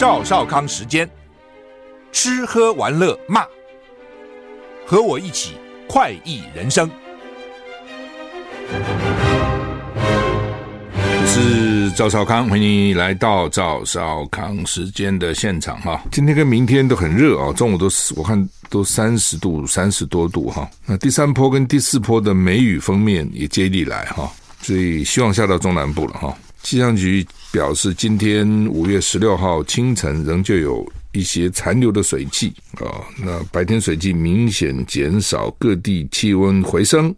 赵少康时间，吃喝玩乐骂，和我一起快意人生。我是赵少康，欢迎你来到赵少康时间的现场哈。今天跟明天都很热啊，中午都我看都三十度、三十多度哈。那第三波跟第四波的梅雨封面也接力来哈，所以希望下到中南部了哈。气象局表示，今天五月十六号清晨仍旧有一些残留的水汽啊。那白天水汽明显减少，各地气温回升。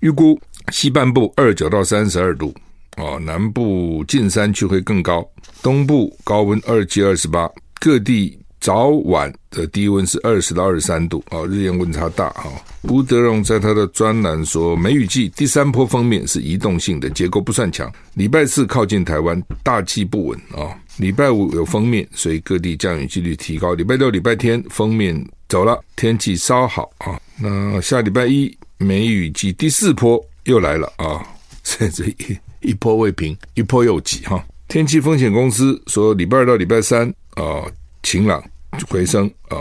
预估西半部二九到三十二度啊，南部近山区会更高，东部高温二七二十八，各地。早晚的低温是二十到二十三度啊，日夜温差大哈。吴德荣在他的专栏说，梅雨季第三波锋面是移动性的，结构不算强。礼拜四靠近台湾，大气不稳啊。礼拜五有锋面，所以各地降雨几率提高。礼拜六、礼拜天锋面走了，天气稍好啊。那下礼拜一梅雨季第四波又来了啊，甚至 一一波未平，一波又起哈。天气风险公司说，礼拜二到礼拜三啊。晴朗回升啊、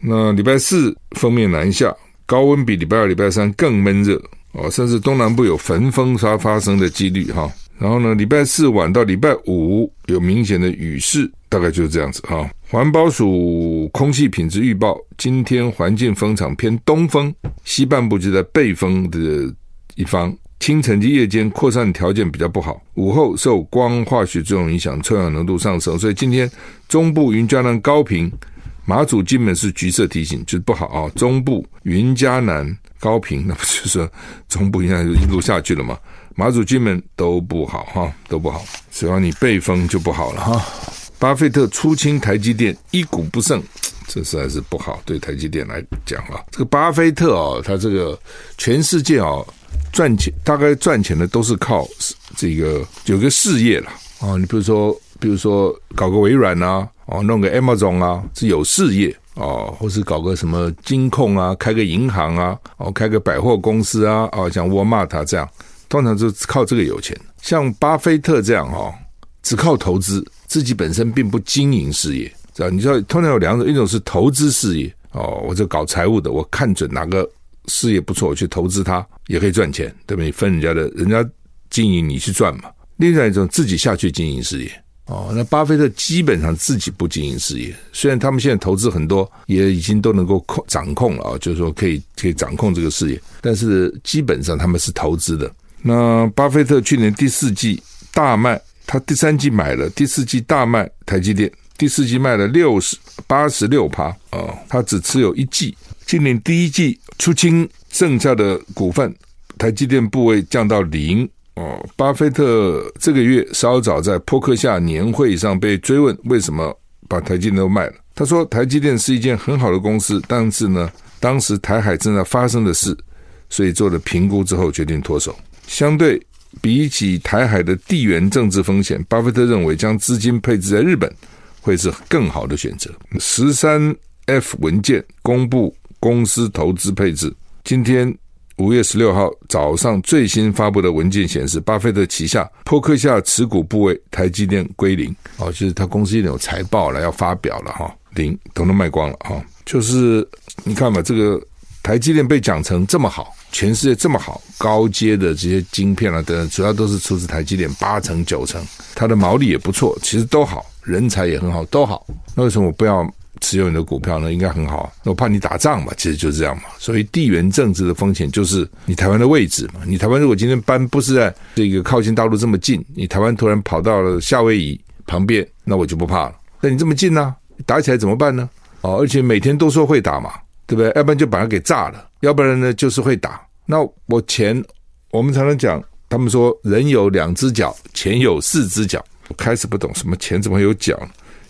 那礼拜四锋面南下，高温比礼拜二、礼拜三更闷热哦，甚至东南部有焚风沙发生的几率哈、然后呢，礼拜四晚到礼拜五有明显的雨势，大概就是这样子哈、环保署空气品质预报，今天环境风场偏东风，西半部就在背风的一方。清晨及夜间扩散条件比较不好，午后受光化学作用影响，臭氧浓度上升，所以今天中部云嘉南高屏、马祖金门是橘色提醒，就是不好啊。中部云嘉南高屏，那不就是说中部应该就一路下去了吗？马祖金门都不好哈，都不好，只要你背风就不好了哈。巴菲特出清台积电，一股不剩，这实在是不好，对台积电来讲啊。这个巴菲特哦，他这个全世界哦。赚钱大概赚钱的都是靠这个有个事业了啊，你比如说，比如说搞个微软啊，哦，弄个 Amazon 啊，是有事业啊，或是搞个什么金控啊，开个银行啊，哦，开个百货公司啊，哦，像沃尔玛他这样，通常就是靠这个有钱。像巴菲特这样哈，只靠投资，自己本身并不经营事业，知道？你知道，通常有两种，一种是投资事业哦，我就搞财务的，我看准哪个。事业不错，去投资它也可以赚钱，对不对？分人家的，人家经营你去赚嘛。另外一种自己下去经营事业哦。那巴菲特基本上自己不经营事业，虽然他们现在投资很多，也已经都能够控掌控了啊，就是说可以可以掌控这个事业，但是基本上他们是投资的。那巴菲特去年第四季大卖，他第三季买了，第四季大卖台积电，第四季卖了六十八十六趴哦，他只持有一季。今年第一季出清剩下的股份，台积电部位降到零哦。巴菲特这个月稍早在扑克夏年会上被追问为什么把台积电都卖了，他说台积电是一件很好的公司，但是呢，当时台海正在发生的事，所以做了评估之后决定脱手。相对比起台海的地缘政治风险，巴菲特认为将资金配置在日本会是更好的选择。十三 F 文件公布。公司投资配置，今天五月十六号早上最新发布的文件显示，巴菲特旗下波克夏持股部位台积电归零哦，就是他公司已经有财报了要发表了哈，零统统卖光了哈，就是你看吧，这个台积电被讲成这么好，全世界这么好，高阶的这些晶片啊等等，主要都是出自台积电八成九成，它的毛利也不错，其实都好，人才也很好，都好，那为什么我不要？持有你的股票呢，应该很好。那我怕你打仗嘛，其实就是这样嘛。所以地缘政治的风险就是你台湾的位置嘛。你台湾如果今天搬不是在这个靠近大陆这么近，你台湾突然跑到了夏威夷旁边，那我就不怕了。那你这么近呢、打起来怎么办呢？哦，而且每天都说会打嘛，对不对？要不然就把它给炸了，要不然呢就是会打。那我钱，我们常常讲，他们说人有两只脚，钱有四只脚。我开始不懂什么钱怎么会有脚，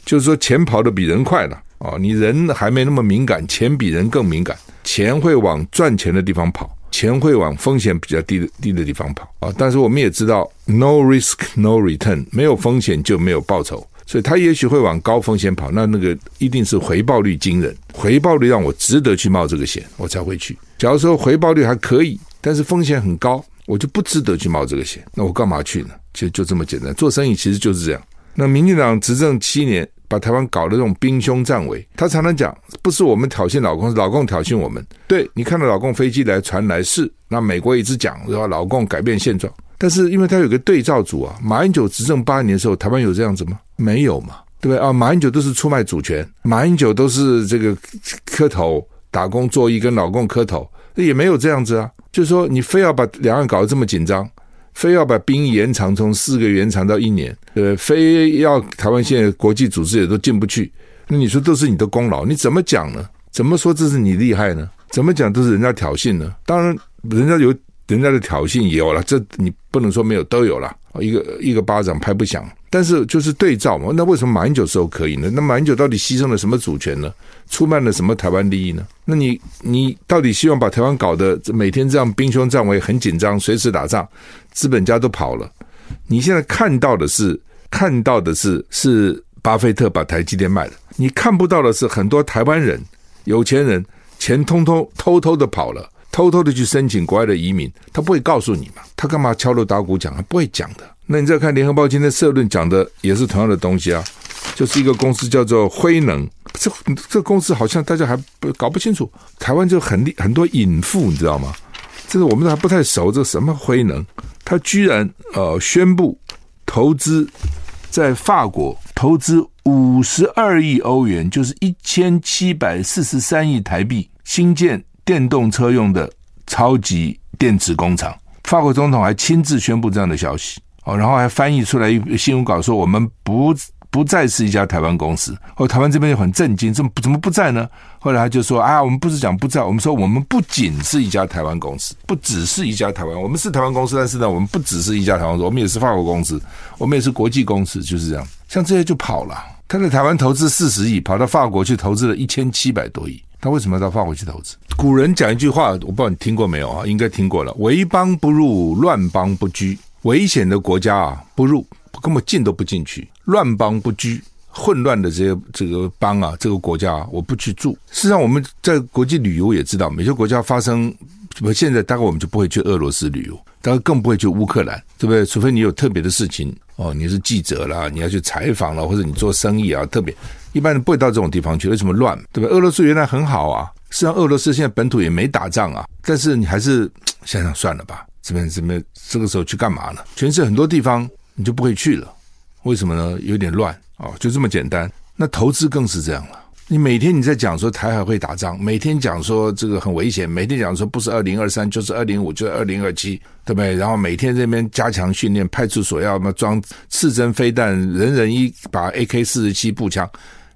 就是说钱跑得比人快了。哦，你人还没那么敏感，钱比人更敏感。钱会往赚钱的地方跑，钱会往风险比较低的低的地方跑啊。但是我们也知道，no risk no return，没有风险就没有报酬，所以他也许会往高风险跑。那那个一定是回报率惊人，回报率让我值得去冒这个险，我才会去。假如说回报率还可以，但是风险很高，我就不值得去冒这个险。那我干嘛去呢？其实就这么简单，做生意其实就是这样。那民进党执政七年。把台湾搞得这种兵凶战危。他常常讲，不是我们挑衅老共，是老共挑衅我们。对，你看到老共飞机来传来是，那美国一直讲说老共改变现状，但是因为他有个对照组啊，马英九执政八年的时候，台湾有这样子吗？没有嘛，对不对啊？马英九都是出卖主权，马英九都是这个磕头打工作揖跟老共磕头，也没有这样子啊。就是说，你非要把两岸搞得这么紧张。非要把兵延长，从四个延长到一年，呃，非要台湾现在国际组织也都进不去，那你说都是你的功劳？你怎么讲呢？怎么说这是你厉害呢？怎么讲都是人家挑衅呢？当然，人家有人家的挑衅也有了，这你不能说没有，都有了。一个一个巴掌拍不响，但是就是对照嘛。那为什么马英九时候可以呢？那马英九到底牺牲了什么主权呢？出卖了什么台湾利益呢？那你你到底希望把台湾搞得每天这样兵凶战危、很紧张、随时打仗，资本家都跑了？你现在看到的是看到的是是巴菲特把台积电卖了，你看不到的是很多台湾人有钱人钱通通偷偷的跑了。偷偷的去申请国外的移民，他不会告诉你嘛？他干嘛敲锣打鼓讲？他不会讲的。那你再看联合报今天社论讲的也是同样的东西啊，就是一个公司叫做辉能，这这公司好像大家还不搞不清楚。台湾就很很多隐妇，你知道吗？这个我们还不太熟。这什么辉能？他居然呃宣布投资在法国投资五十二亿欧元，就是一千七百四十三亿台币，新建。电动车用的超级电池工厂，法国总统还亲自宣布这样的消息哦，然后还翻译出来一新闻稿说，我们不不再是一家台湾公司。哦，台湾这边就很震惊，怎么怎么不在呢？后来他就说啊，我们不是讲不在，我们说我们不仅是一家台湾公司，不只是一家台湾，我们是台湾公司，但是呢，我们不只是一家台湾公司，我们也是法国公司，我们也是国际公司，就是这样。像这些就跑了，他在台湾投资四十亿，跑到法国去投资了一千七百多亿。他为什么要到法国去投资？古人讲一句话，我不知道你听过没有啊？应该听过了：“为邦不入，乱邦不居。”危险的国家啊，不入，根本进都不进去；乱邦不居，混乱的这些这个邦啊，这个国家，我不去住。事实上，我们在国际旅游也知道，每些国家发生，现在大概我们就不会去俄罗斯旅游，当然更不会去乌克兰，对不对？除非你有特别的事情哦，你是记者啦，你要去采访了，或者你做生意啊，特别。一般人不会到这种地方去，为什么乱？对吧？俄罗斯原来很好啊，实际上俄罗斯现在本土也没打仗啊，但是你还是想想算了吧，这边这边这个时候去干嘛呢？全世界很多地方你就不会去了，为什么呢？有点乱哦，就这么简单。那投资更是这样了。你每天你在讲说台海会打仗，每天讲说这个很危险，每天讲说不是二零二三就是二零五就是二零二七，对不对？然后每天这边加强训练，派出所要么装刺针飞弹，人人一把 AK 四十七步枪，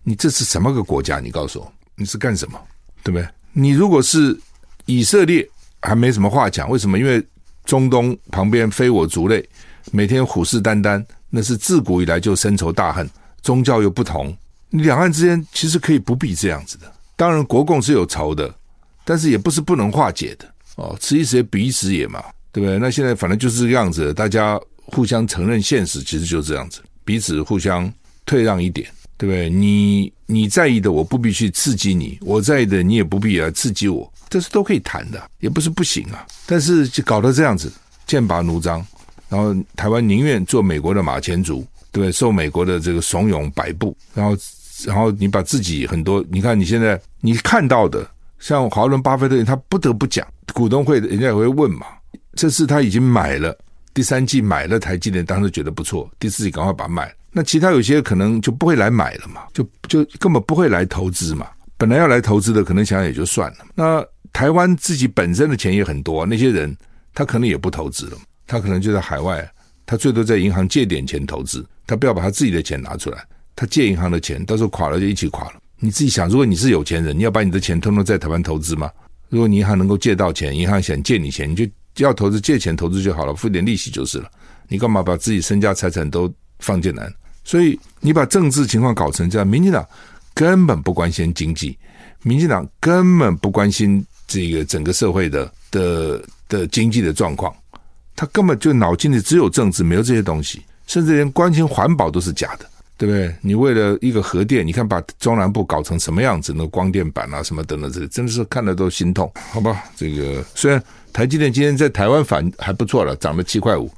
你这是什么个国家？你告诉我，你是干什么？对不对？你如果是以色列，还没什么话讲，为什么？因为中东旁边非我族类，每天虎视眈眈，那是自古以来就深仇大恨，宗教又不同。两岸之间其实可以不必这样子的，当然国共是有仇的，但是也不是不能化解的哦。此一时也彼一时也嘛，对不对？那现在反正就是这个样子，大家互相承认现实，其实就是这样子，彼此互相退让一点，对不对？你你在意的，我不必去刺激你；我在意的，你也不必来刺激我，这是都可以谈的，也不是不行啊。但是就搞得这样子，剑拔弩张，然后台湾宁愿做美国的马前卒，对？受美国的这个怂恿摆布，然后。然后你把自己很多，你看你现在你看到的，像华伦巴菲特，他不得不讲，股东会人家也会问嘛。这次他已经买了第三季买了台积电，当时觉得不错，第四季赶快把它卖。那其他有些可能就不会来买了嘛，就就根本不会来投资嘛。本来要来投资的，可能想想也就算了。那台湾自己本身的钱也很多，那些人他可能也不投资了，他可能就在海外，他最多在银行借点钱投资，他不要把他自己的钱拿出来。他借银行的钱，到时候垮了就一起垮了。你自己想，如果你是有钱人，你要把你的钱通通在台湾投资吗？如果你银行能够借到钱，银行想借你钱，你就要投资，借钱投资就好了，付点利息就是了。你干嘛把自己身家财产都放进来？所以你把政治情况搞成这样，民进党根本不关心经济，民进党根本不关心这个整个社会的的的经济的状况，他根本就脑筋里只有政治，没有这些东西，甚至连关心环保都是假的。对不对？你为了一个核电，你看把中南部搞成什么样子？那光电板啊，什么等等，这真的是看了都心痛。好吧，这个虽然台积电今天在台湾反还不错了，涨了七块五，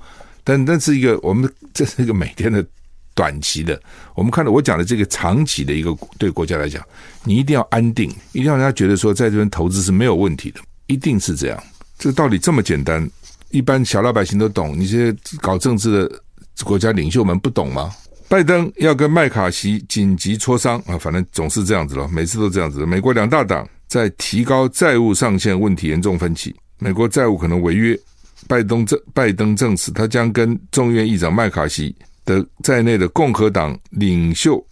但但是一个我们这是一个每天的短期的。我们看到我讲的这个长期的一个对国家来讲，你一定要安定，一定要让人家觉得说在这边投资是没有问题的，一定是这样。这个道理这么简单，一般小老百姓都懂，你这些搞政治的国家领袖们不懂吗？拜登要跟麦卡锡紧急磋商啊，反正总是这样子了，每次都这样子。美国两大党在提高债务上限问题严重分歧，美国债务可能违约。拜登证拜登证实，他将跟众议院议长麦卡锡的在内的共和党领袖、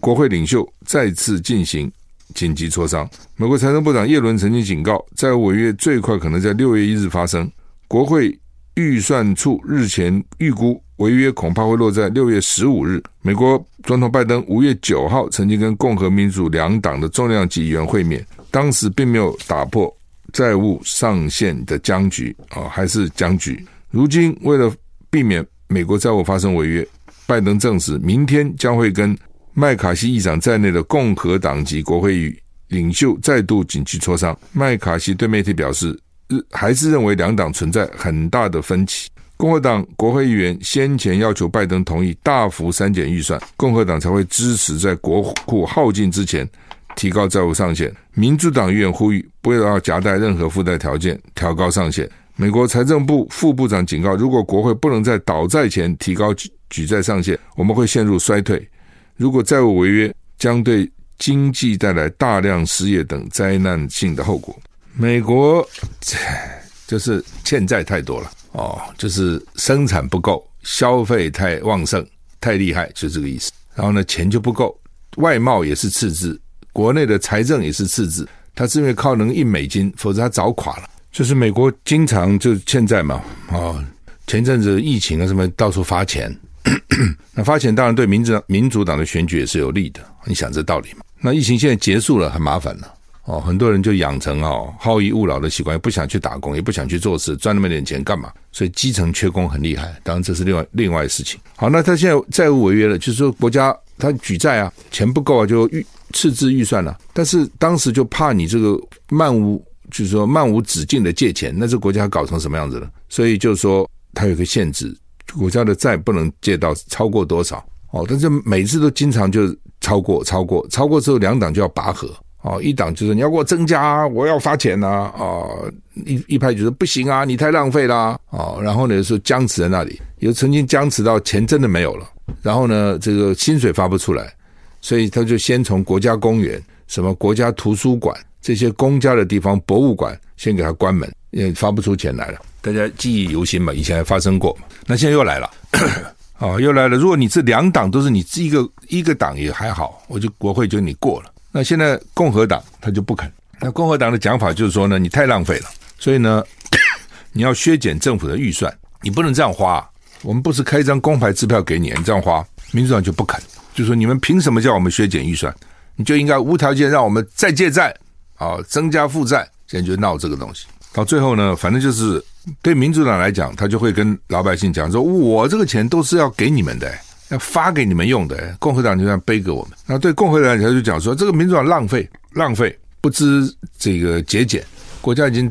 国会领袖再次进行紧急磋商。美国财政部长耶伦曾经警告，债务违约最快可能在六月一日发生。国会预算处日前预估，违约恐怕会落在六月十五日。美国总统拜登五月九号曾经跟共和民主两党的重量级议员会面，当时并没有打破。债务上限的僵局啊，还是僵局。如今为了避免美国债务发生违约，拜登证实明天将会跟麦卡锡议长在内的共和党籍国会议领袖再度紧急磋商。麦卡锡对媒体表示，还是认为两党存在很大的分歧。共和党国会议员先前要求拜登同意大幅删减预算，共和党才会支持在国库耗尽之前。提高债务上限，民主党议员呼吁不要夹带任何附带条件调高上限。美国财政部副部长警告，如果国会不能在倒债前提高举举债上限，我们会陷入衰退。如果债务违约，将对经济带来大量失业等灾难性的后果。美国就是欠债太多了哦，就是生产不够，消费太旺盛、太厉害，就这个意思。然后呢，钱就不够，外贸也是赤字。国内的财政也是赤字，他是因为靠能印美金，否则他早垮了。就是美国经常就欠债嘛，哦，前阵子疫情啊什么到处发钱，那发钱当然对民主民主党的选举也是有利的。你想这道理嘛？那疫情现在结束了，很麻烦了哦，很多人就养成哦好逸恶劳的习惯，也不想去打工，也不想去做事，赚那么点钱干嘛？所以基层缺工很厉害。当然这是另外另外事情。好，那他现在债务违约了，就是说国家他举债啊，钱不够啊，就预。赤字预算了，但是当时就怕你这个漫无，就是说漫无止境的借钱，那这国家搞成什么样子了？所以就是说它有个限制，国家的债不能借到超过多少哦。但是每次都经常就超过，超过，超过之后两党就要拔河哦。一党就是你要给我增加，我要发钱呐啊、哦，一一派就说不行啊，你太浪费啦哦。然后呢，说僵持在那里，有曾经僵持到钱真的没有了，然后呢，这个薪水发不出来。所以他就先从国家公园、什么国家图书馆这些公家的地方、博物馆先给他关门，也发不出钱来了。大家记忆犹新嘛，以前还发生过嘛。那现在又来了，哦，又来了。如果你这两党都是你一个一个党也还好，我就国会就你过了。那现在共和党他就不肯。那共和党的讲法就是说呢，你太浪费了，所以呢，你要削减政府的预算，你不能这样花。我们不是开一张公牌支票给你，你这样花，民主党就不肯。就说你们凭什么叫我们削减预算？你就应该无条件让我们再借债啊，增加负债。现在就闹这个东西，到最后呢，反正就是对民主党来讲，他就会跟老百姓讲说：“我这个钱都是要给你们的，要发给你们用的。”共和党就这样背给我们。那对共和党来讲，他就讲说：“这个民主党浪费，浪费，不知这个节俭，国家已经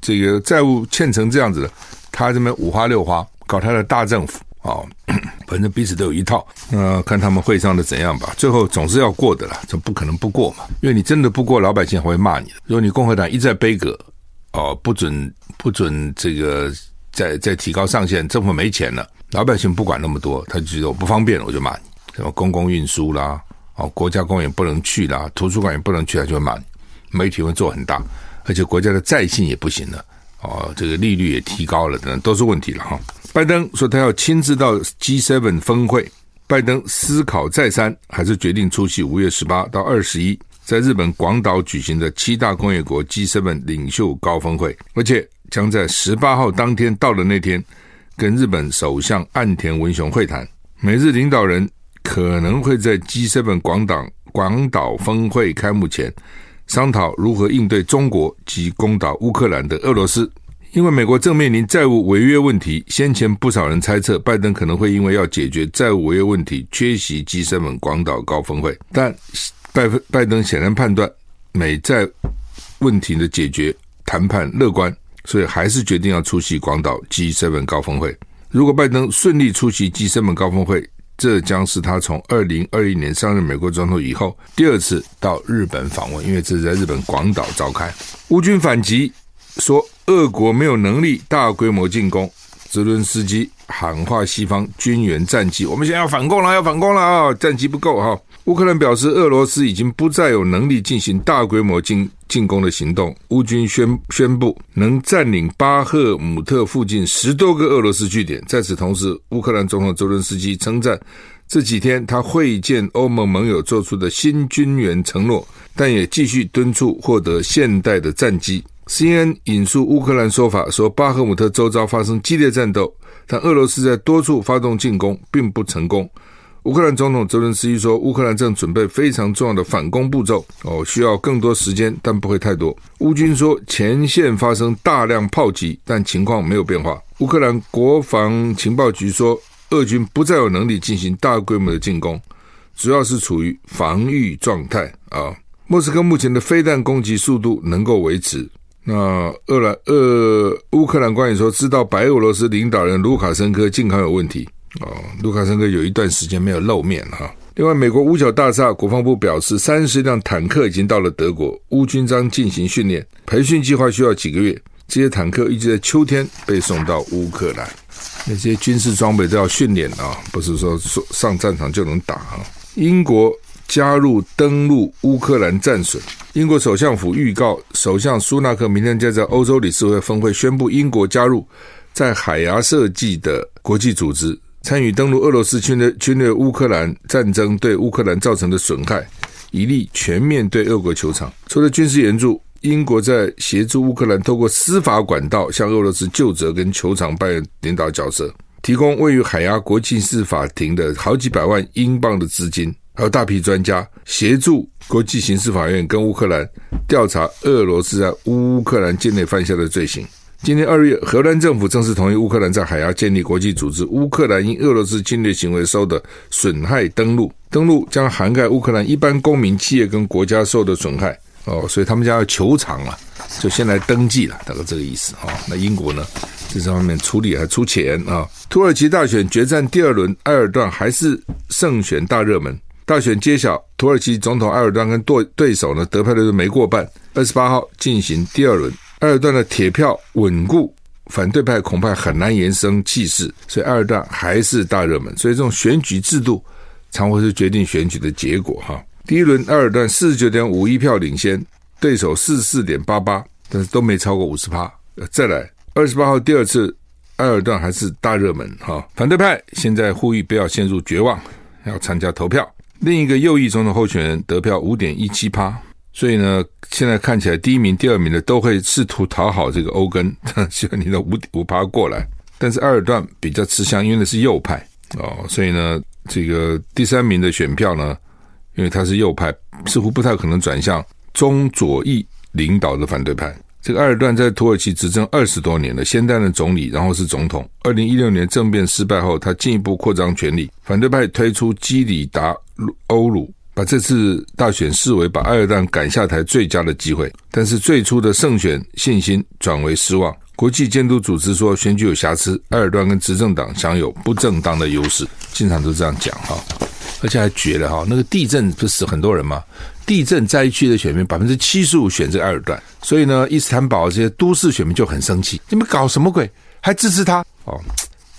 这个债务欠成这样子了，他这边五花六花搞他的大政府。”哦，反正彼此都有一套，那、看他们会上的怎样吧。最后总是要过的啦，这不可能不过嘛。因为你真的不过，老百姓还会骂你的。如果你共和党一再杯葛，哦，不准不准这个再再提高上限，政府没钱了，老百姓不管那么多，他就觉得我不方便，我就骂你。什么公共运输啦，哦，国家公园不能去啦，图书馆也不能去，他就会骂你。媒体会做很大，而且国家的债信也不行了，哦，这个利率也提高了，等等都是问题了哈。拜登说他要亲自到 G7 峰会。拜登思考再三，还是决定出席五月十八到二十一在日本广岛举行的七大工业国 G7 领袖高峰会，而且将在十八号当天到的那天，跟日本首相岸田文雄会谈。美日领导人可能会在 G7 广岛广岛峰会开幕前，商讨如何应对中国及攻打乌克兰的俄罗斯。因为美国正面临债务违约问题，先前不少人猜测拜登可能会因为要解决债务违约问题缺席 G7 广岛高峰会，但拜拜登显然判断美债问题的解决谈判乐观，所以还是决定要出席广岛 G7 高峰会。如果拜登顺利出席 G7 高峰会，这将是他从二零二一年上任美国总统以后第二次到日本访问，因为这是在日本广岛召开。乌军反击说，俄国没有能力大规模进攻。泽伦斯基喊话西方军援战机，我们现在要反攻了，要反攻了啊！战机不够哈。乌克兰表示，俄罗斯已经不再有能力进行大规模进进攻的行动。乌军宣宣布能占领巴赫姆特附近十多个俄罗斯据点。在此同时，乌克兰总统泽伦斯基称赞这几天他会见欧盟盟友做出的新军援承诺，但也继续敦促获得现代的战机。CNN 引述乌克兰说法说，巴赫姆特周遭发生激烈战斗，但俄罗斯在多处发动进攻，并不成功。乌克兰总统泽伦斯基说，乌克兰正准备非常重要的反攻步骤，哦，需要更多时间，但不会太多。乌军说，前线发生大量炮击，但情况没有变化。乌克兰国防情报局说，俄军不再有能力进行大规模的进攻，主要是处于防御状态啊。莫斯科目前的飞弹攻击速度能够维持。那俄兰俄乌克兰官员说，知道白俄罗斯领导人卢卡申科健康有问题哦，卢卡申科有一段时间没有露面哈。另外，美国五角大厦国防部表示，三十辆坦克已经到了德国，乌军将进行训练，培训计划需要几个月。这些坦克预计在秋天被送到乌克兰。那些军事装备都要训练啊，不是说说上战场就能打啊。英国。加入登陆乌克兰战损。英国首相府预告，首相苏纳克明天将在欧洲理事会峰会宣布英国加入在海牙设计的国际组织，参与登陆俄罗斯侵略侵略乌克兰战争对乌克兰造成的损害，以利全面对俄国求偿。除了军事援助，英国在协助乌克兰透过司法管道向俄罗斯就责跟求偿扮演领导角色，提供位于海牙国际事法庭的好几百万英镑的资金。还有大批专家协助国际刑事法院跟乌克兰调查俄罗斯在乌克兰境内犯下的罪行。今年二月，荷兰政府正式同意乌克兰在海牙建立国际组织。乌克兰因俄罗斯侵略行为受的损害登陆，登陆将涵盖乌克兰一般公民、企业跟国家受的损害。哦，所以他们家要求偿了，就先来登记了，大概这个意思啊。那英国呢，在这方面处理还出钱啊。土耳其大选决战第二轮，埃尔段还是胜选大热门。大选揭晓，土耳其总统埃尔段跟对对手呢，得票率都没过半。二十八号进行第二轮，埃尔段的铁票稳固，反对派恐怕很难延伸气势，所以埃尔段还是大热门。所以这种选举制度常会是决定选举的结果哈。第一轮埃尔段四十九点五一票领先，对手四十四点八八，但是都没超过五十趴。再来二十八号第二次，埃尔段还是大热门哈。反对派现在呼吁不要陷入绝望，要参加投票。另一个右翼总统候选人得票五点一七趴，所以呢，现在看起来第一名、第二名的都会试图讨好这个欧根，希望你的五五趴过来。但是埃尔段比较吃香，因为那是右派哦，所以呢，这个第三名的选票呢，因为他是右派，似乎不太可能转向中左翼领导的反对派。这个埃尔段在土耳其执政二十多年了，先担任总理，然后是总统。二零一六年政变失败后，他进一步扩张权力，反对派推出基里达欧鲁，把这次大选视为把埃尔段赶下台最佳的机会。但是最初的胜选信心转为失望，国际监督组织说选举有瑕疵，埃尔段跟执政党享有不正当的优势，经常都这样讲哈，而且还绝了哈，那个地震不是死很多人吗？地震灾区的选民百分之七十五选这个埃尔段，所以呢，伊斯坦堡这些都市选民就很生气，你们搞什么鬼？还支持他？哦，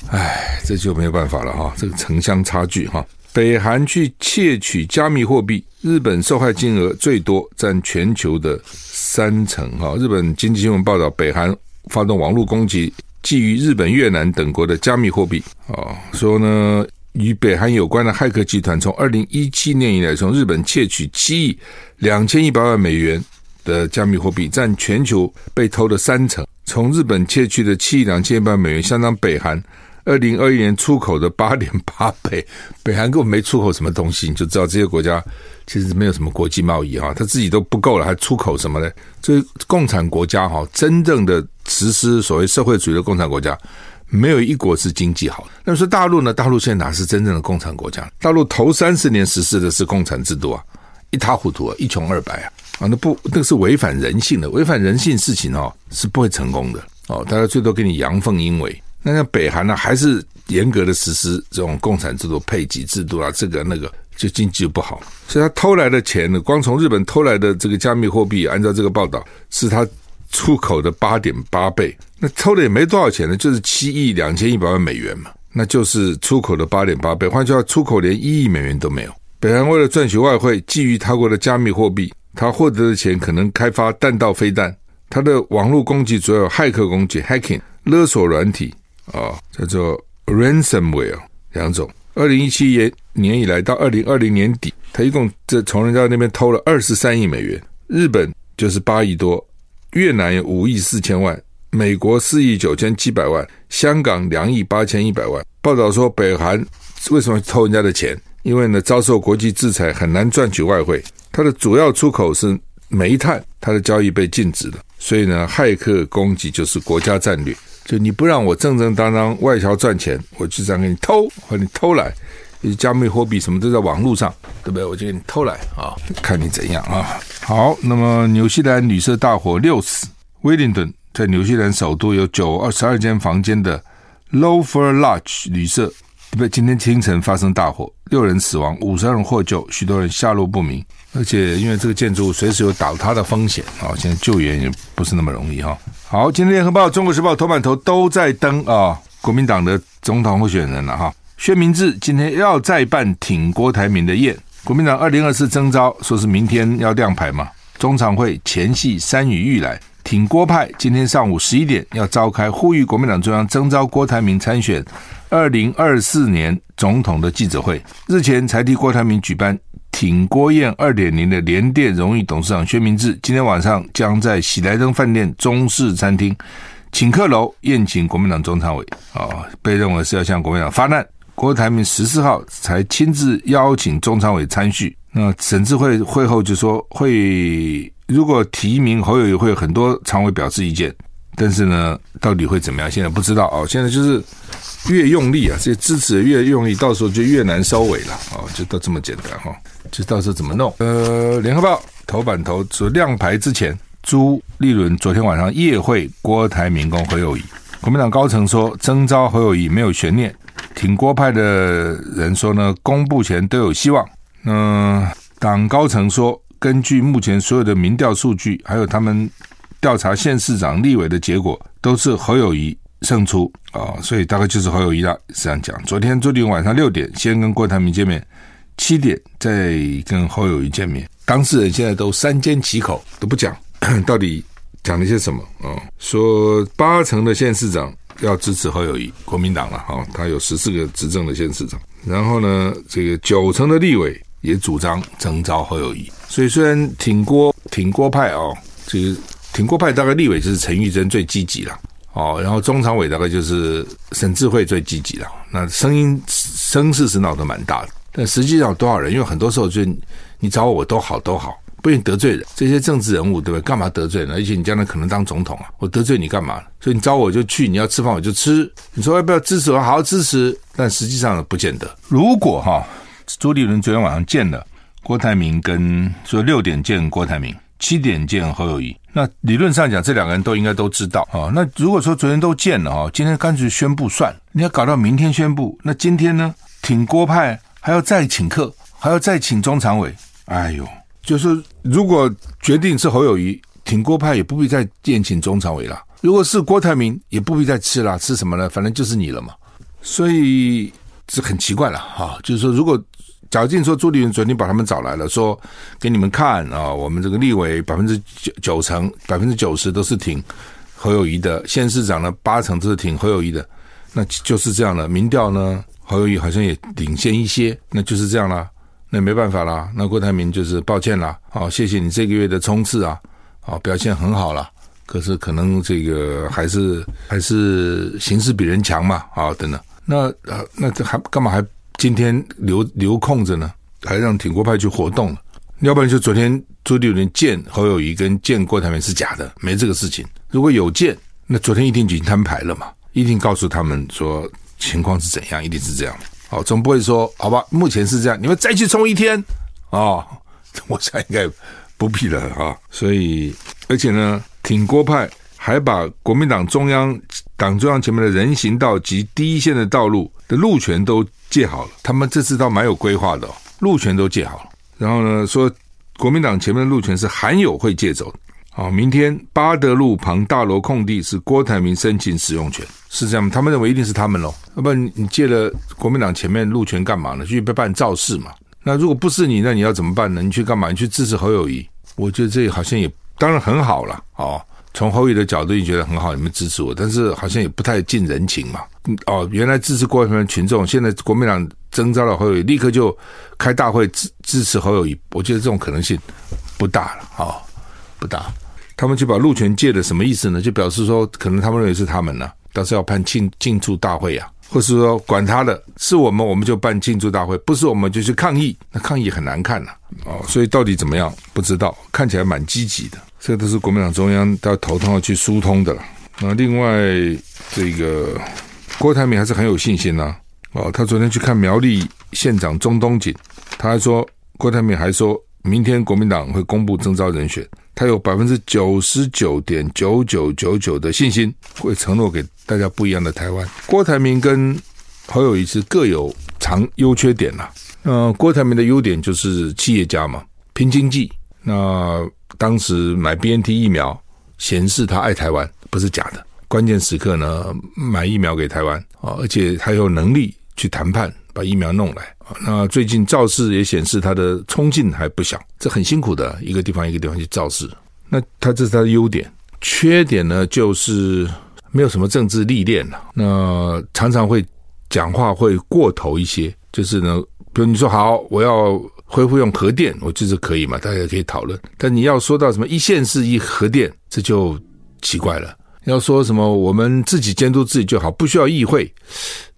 哎，这就没有办法了哈，这个城乡差距哈。北韩去窃取加密货币，日本受害金额最多，占全球的三成哈。日本经济新闻报道，北韩发动网络攻击，觊觎日本、越南等国的加密货币哦，说呢。与北韩有关的骇客集团，从二零一七年以来，从日本窃取七亿两千一百万美元的加密货币，占全球被偷的三成。从日本窃取的七亿两千一百万美元，相当北韩二零二一年出口的八点八倍。北韩根本没出口什么东西，你就知道这些国家其实没有什么国际贸易哈，他自己都不够了，还出口什么呢？所以共产国家哈，真正的实施所谓社会主义的共产国家。没有一国是经济好。那么说大陆呢？大陆现在哪是真正的共产国家？大陆头三十年实施的是共产制度啊，一塌糊涂啊，一穷二白啊！啊，那不，那个是违反人性的，违反人性事情哦，是不会成功的哦。大家最多给你阳奉阴违。那像北韩呢，还是严格的实施这种共产制度、配给制度啊，这个那个，就经济就不好。所以他偷来的钱呢，光从日本偷来的这个加密货币，按照这个报道，是他出口的八点八倍。那偷的也没多少钱呢，就是七亿两千一百万美元嘛，那就是出口的八点八倍。换句话，出口连一亿美元都没有。北韩为了赚取外汇，觊觎他国的加密货币，他获得的钱可能开发弹道飞弹。他的网络攻击主要有骇客攻击 （hacking）、勒索软体啊，叫做 ransomware 两种。二零一七年年以来到二零二零年底，他一共这从人家那边偷了二十三亿美元，日本就是八亿多，越南有五亿四千万，美国四亿九千七百万，香港两亿八千一百万。报道说，北韩为什么偷人家的钱？因为呢，遭受国际制裁，很难赚取外汇。它的主要出口是煤炭，它的交易被禁止了，所以呢，骇客攻击就是国家战略。就你不让我正正当当外销赚钱，我就这样给你偷，或你偷来，加密货币什么都在网络上，对不对？我就给你偷来啊，看你怎样啊。好，那么纽西兰旅社大火六死，威灵顿在纽西兰首都有九二十二间房间的 Lowther Lodge 旅社，对不？今天清晨发生大火，六人死亡，五十二人获救，许多人下落不明。而且因为这个建筑随时有倒塌的风险啊，现在救援也不是那么容易哈。好，今天联合报、中国时报头版头都在登啊，国民党的总统候选人了哈。薛明志今天要再办挺郭台铭的宴，国民党二零二四征召说是明天要亮牌嘛，中常会前夕山雨欲来，挺郭派今天上午十一点要召开呼吁国民党中央征召郭台铭参选二零二四年总统的记者会，日前才替郭台铭举办。挺郭宴二点零的联电荣誉董事长薛明志，今天晚上将在喜来登饭店中式餐厅请客楼宴请国民党中常委、哦，被认为是要向国民党发难。郭台铭十四号才亲自邀请中常委参叙，那沈智慧会后就说会，如果提名侯友谊会有很多常委表示意见，但是呢，到底会怎么样？现在不知道哦，现在就是。越用力啊，这支持越用力，到时候就越难收尾了哦，就都这么简单哈，就到时候怎么弄？呃，联合报头版头说亮牌之前，朱立伦昨天晚上夜会郭台铭跟侯友谊，国民党高层说征召侯友谊没有悬念，挺郭派的人说呢，公布前都有希望。嗯、党高层说，根据目前所有的民调数据，还有他们调查县市长、立委的结果，都是侯友谊。胜出啊、所以大概就是侯友谊了，这样讲。昨天朱立晚上六点先跟郭台铭见面，七点再跟侯友谊见面。当事人现在都三缄其口，都不讲到底讲了些什么啊、说八成的县市长要支持侯友谊，国民党了哈、哦，他有十四个执政的县市长。然后呢，这个九成的立委也主张征召侯友谊。所以虽然挺郭挺郭派哦，这个挺郭派大概立委就是陈玉珍最积极了。哦，然后中常委大概就是沈智慧最积极了，那声音声势是闹得蛮大的，但实际上多少人？因为很多时候就你找我，都好都好，不愿意得罪人。这些政治人物对不对？干嘛得罪人？而且你将来可能当总统啊，我得罪你干嘛？所以你找我就去，你要吃饭我就吃。你说要不要支持我？好好支持，但实际上不见得。如果哈，朱立伦昨天晚上见了郭台铭，跟说六点见郭台铭。七点见侯友谊，那理论上讲，这两个人都应该都知道啊。那如果说昨天都见了啊，今天干脆宣布算，你要搞到明天宣布，那今天呢，挺郭派还要再请客，还要再请中常委，哎呦，就是如果决定是侯友谊，挺郭派也不必再宴请中常委了。如果是郭台铭，也不必再吃了，吃什么呢？反正就是你了嘛。所以这很奇怪了哈，就是说如果。贾静说：“朱立伦昨天把他们找来了，说给你们看啊，我们这个立委百分之九九成、百分之九十都是挺侯友谊的，县市长呢八成都是挺侯友谊的，那就是这样的。民调呢，侯友谊好像也领先一些，那就是这样啦，那没办法啦。那郭台铭就是抱歉啦，好，谢谢你这个月的冲刺啊，好，表现很好了，可是可能这个还是还是形势比人强嘛，好，等等。那呃，那这还干嘛还？”今天留留空着呢，还让挺郭派去活动了，要不然就昨天朱立伦见侯友谊跟见郭台铭是假的，没这个事情。如果有见，那昨天一定已经摊牌了嘛，一定告诉他们说情况是怎样，一定是这样。好，总不会说好吧，目前是这样，你们再去冲一天啊、我想应该不必了啊。所以，而且呢，挺郭派还把国民党中央党中央前面的人行道及第一线的道路的路权都借好了。他们这次倒蛮有规划的，路权都借好了。然后呢，说国民党前面的路权是韩友会借走的。好，明天八德路旁大楼空地是郭台铭申请使用权，是这样吗？他们认为一定是他们喽，要不然你借了国民党前面路权干嘛呢？去办造势嘛？那如果不是你，那你要怎么办呢？你去干嘛？你去支持侯友宜？我觉得这好像也当然很好了哦。从侯友宜的角度，你觉得很好，你们支持我，但是好像也不太近人情嘛。哦，原来支持郭台铭群众，现在国民党征召了侯友宜，立刻就开大会支支持侯友宜，我觉得这种可能性不大了，哦，不大。他们就把路权借了，什么意思呢？就表示说，可能他们认为是他们呢，到时候要办庆庆祝大会啊，或是说管他的，是我们我们就办庆祝大会，不是我们就去抗议，那抗议很难看呐，哦，所以到底怎么样不知道，看起来蛮积极的，这都是国民党中央到头痛要去疏通的了。那另外这个郭台铭还是很有信心呐，哦，他昨天去看苗栗县长钟东锦，他还说郭台铭还说明天国民党会公布征召人选。他有百分之九十九点九九九九的信心，会承诺给大家不一样的台湾。郭台铭跟侯友宜是各有长优缺点呐。呃，郭台铭的优点就是企业家嘛，拼经济。那当时买 BNT 疫苗，显示他爱台湾，不是假的。关键时刻呢，买疫苗给台湾啊，而且他有能力去谈判，把疫苗弄来。那最近造势也显示他的冲劲还不小，这很辛苦的一个地方一个地方去造势。那他这是他的优点，缺点呢就是没有什么政治历练了。那常常会讲话会过头一些，就是呢，比如你说好我要恢复用核电，我就是可以嘛，大家可以讨论。但你要说到什么一线是一核电，这就奇怪了。要说什么我们自己监督自己就好，不需要议会，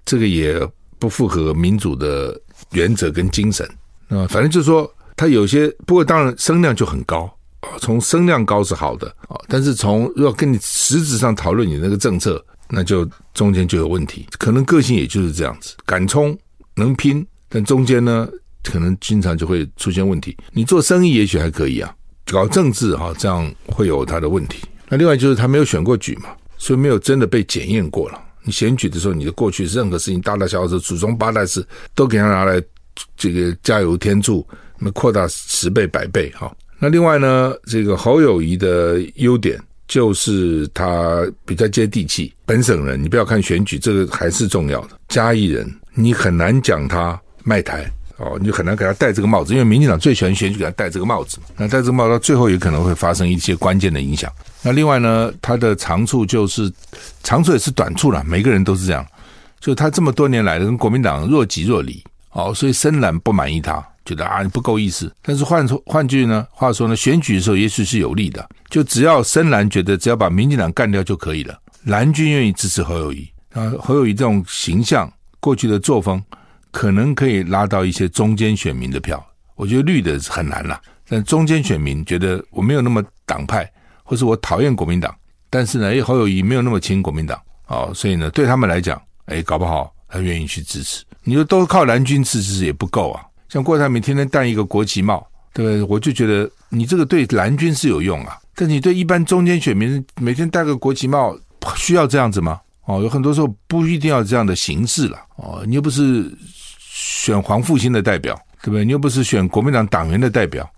这个也不符合民主的。原则跟精神啊，反正就是说，他有些不过当然声量就很高啊，从声量高是好的啊，但是从要跟你实质上讨论你那个政策，那就中间就有问题。可能个性也就是这样子，敢冲能拼，但中间呢，可能经常就会出现问题。你做生意也许还可以啊，搞政治哈，这样会有他的问题。那另外就是他没有选过举嘛，所以没有真的被检验过了。你选举的时候，你的过去任何事情，大大小小的祖宗八代事，都给他拿来这个加油添醋，那么扩大十倍百倍哈。那另外呢，这个侯友谊的优点就是他比较接地气，本省人。你不要看选举，这个还是重要的。嘉义人，你很难讲他卖台哦，你就很难给他戴这个帽子，因为民进党最喜欢选举给他戴这个帽子。那戴这个帽子到最后也可能会发生一些关键的影响。那另外呢，他的长处就是长处也是短处了，每个人都是这样。就他这么多年来的跟国民党若即若离，哦，所以深蓝不满意他，觉得啊你不够意思。但是换说换句呢，话说呢，选举的时候也许是有利的，就只要深蓝觉得只要把民进党干掉就可以了，蓝军愿意支持侯友谊啊，侯友谊这种形象过去的作风，可能可以拉到一些中间选民的票。我觉得绿的很难了，但中间选民觉得我没有那么党派。或是我讨厌国民党，但是呢，哎，侯友宜没有那么亲国民党，哦，所以呢，对他们来讲，哎，搞不好他愿意去支持。你说都靠蓝军支持也不够啊，像郭台铭天天戴一个国旗帽，对不对？我就觉得你这个对蓝军是有用啊，但你对一般中间选民每天戴个国旗帽，需要这样子吗？哦，有很多时候不一定要这样的形式了，哦，你又不是选黄复兴的代表，对不对？你又不是选国民党党员的代表。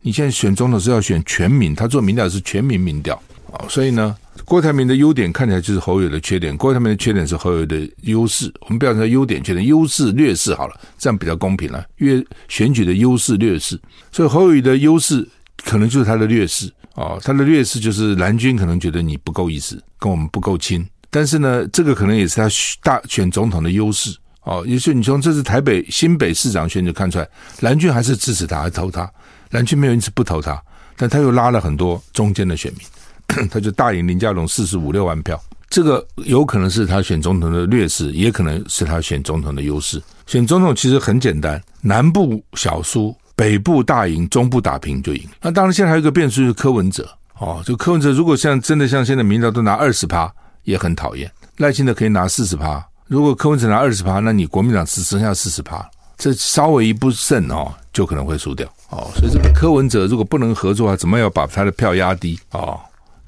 你现在选总统是要选全民，他做民调是全民民调啊，所以呢，郭台铭的优点看起来就是侯友的缺点，郭台铭的缺点是侯友的优势。我们不要说优点缺点，优势劣势好了，这样比较公平了。越选举的优势劣势，所以侯友的优势可能就是他的劣势啊，他的劣势就是蓝军可能觉得你不够意思，跟我们不够亲，但是呢，这个可能也是他大选总统的优势哦。也就是你从这次台北新北市长选举看出来，蓝军还是支持他，还投他。蓝军没有因此不投他，但他又拉了很多中间的选民，他就大赢林佳龙四十五六万票。这个有可能是他选总统的劣势，也可能是他选总统的优势。选总统其实很简单，南部小输，北部大赢，中部打平就赢。那当然，现在还有一个变数，是柯文哲哦，就柯文哲如果像真的像现在民调都拿二十趴，也很讨厌。赖清德可以拿四十趴，如果柯文哲拿二十趴，那你国民党只剩下四十趴，这稍微一不慎哦。就可能会输掉哦，所以这个柯文哲如果不能合作啊，怎么要把他的票压低哦？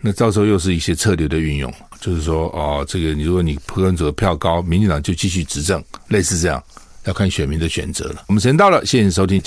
那到时候又是一些策略的运用，就是说哦，这个你如果你柯文哲票高，民进党就继续执政，类似这样，要看选民的选择了。我们时间到了，谢谢你收听。